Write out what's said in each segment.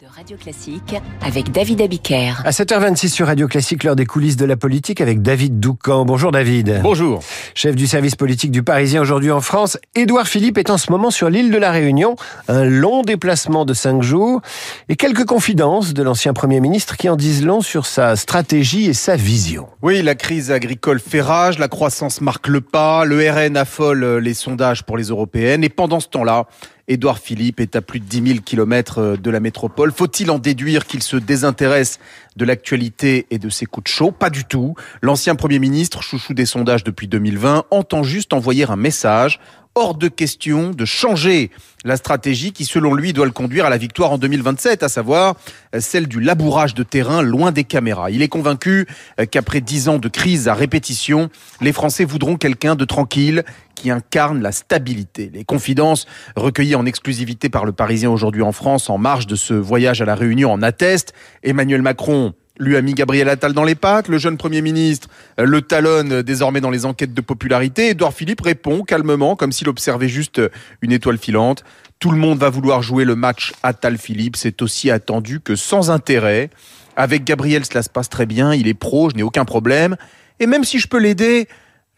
de Radio Classique avec David Abiker. À 7h26 sur Radio Classique, l'heure des coulisses de la politique avec David Doucan. Bonjour David. Bonjour. Chef du service politique du Parisien aujourd'hui en France, Édouard Philippe est en ce moment sur l'île de la Réunion. Un long déplacement de cinq jours et quelques confidences de l'ancien Premier ministre qui en disent long sur sa stratégie et sa vision. Oui, la crise agricole fait rage, la croissance marque le pas, le RN affole les sondages pour les européennes et pendant ce temps-là, Édouard Philippe est à plus de 10 000 kilomètres de la métropole. Faut-il en déduire qu'il se désintéresse de l'actualité et de ses coups de chaud? Pas du tout. L'ancien Premier ministre, chouchou des sondages depuis 2020, entend juste envoyer un message hors de question de changer la stratégie qui, selon lui, doit le conduire à la victoire en 2027, à savoir celle du labourage de terrain loin des caméras. Il est convaincu qu'après dix ans de crise à répétition, les Français voudront quelqu'un de tranquille qui incarne la stabilité. Les confidences recueillies en exclusivité par le Parisien aujourd'hui en France en marge de ce voyage à la Réunion en attestent. Emmanuel Macron lui a mis Gabriel Attal dans les pattes. Le jeune Premier ministre le talonne désormais dans les enquêtes de popularité. Edouard Philippe répond calmement, comme s'il observait juste une étoile filante. Tout le monde va vouloir jouer le match Attal-Philippe. C'est aussi attendu que sans intérêt. Avec Gabriel, cela se passe très bien. Il est pro, je n'ai aucun problème. Et même si je peux l'aider,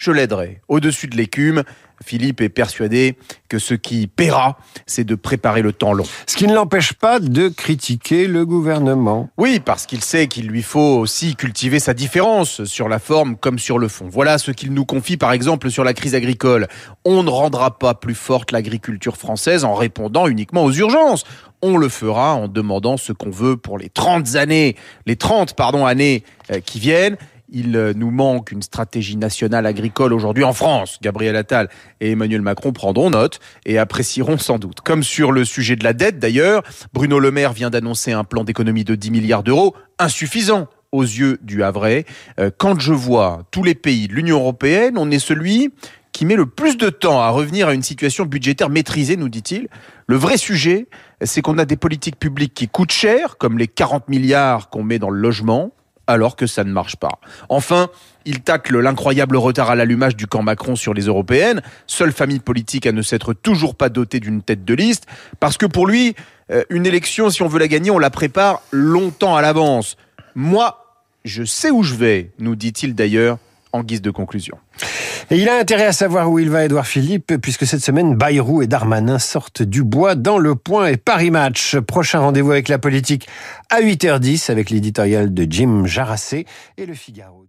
je l'aiderai. Au-dessus de l'écume, Philippe est persuadé que ce qui paiera, c'est de préparer le temps long. Ce qui ne l'empêche pas de critiquer le gouvernement. Oui, parce qu'il sait qu'il lui faut aussi cultiver sa différence sur la forme comme sur le fond. Voilà ce qu'il nous confie par exemple sur la crise agricole. On ne rendra pas plus forte l'agriculture française en répondant uniquement aux urgences. On le fera en demandant ce qu'on veut pour les 30 années, les 30 pardon années euh, qui viennent il euh, nous manque une stratégie nationale agricole aujourd'hui en France. Gabriel Attal et Emmanuel Macron prendront note et apprécieront sans doute. Comme sur le sujet de la dette d'ailleurs, Bruno Le Maire vient d'annoncer un plan d'économie de 10 milliards d'euros, insuffisant aux yeux du Havrais. Euh, quand je vois tous les pays de l'Union européenne, on est celui qui met le plus de temps à revenir à une situation budgétaire maîtrisée, nous dit-il. Le vrai sujet, c'est qu'on a des politiques publiques qui coûtent cher, comme les 40 milliards qu'on met dans le logement, alors que ça ne marche pas. Enfin, il tacle l'incroyable retard à l'allumage du camp Macron sur les européennes, seule famille politique à ne s'être toujours pas dotée d'une tête de liste, parce que pour lui, euh, une élection, si on veut la gagner, on la prépare longtemps à l'avance. Moi, je sais où je vais, nous dit-il d'ailleurs en guise de conclusion. Et il a intérêt à savoir où il va, Édouard Philippe, puisque cette semaine, Bayrou et Darmanin sortent du bois dans le point et Paris Match. Prochain rendez-vous avec la politique à 8h10 avec l'éditorial de Jim Jarassé et le Figaro.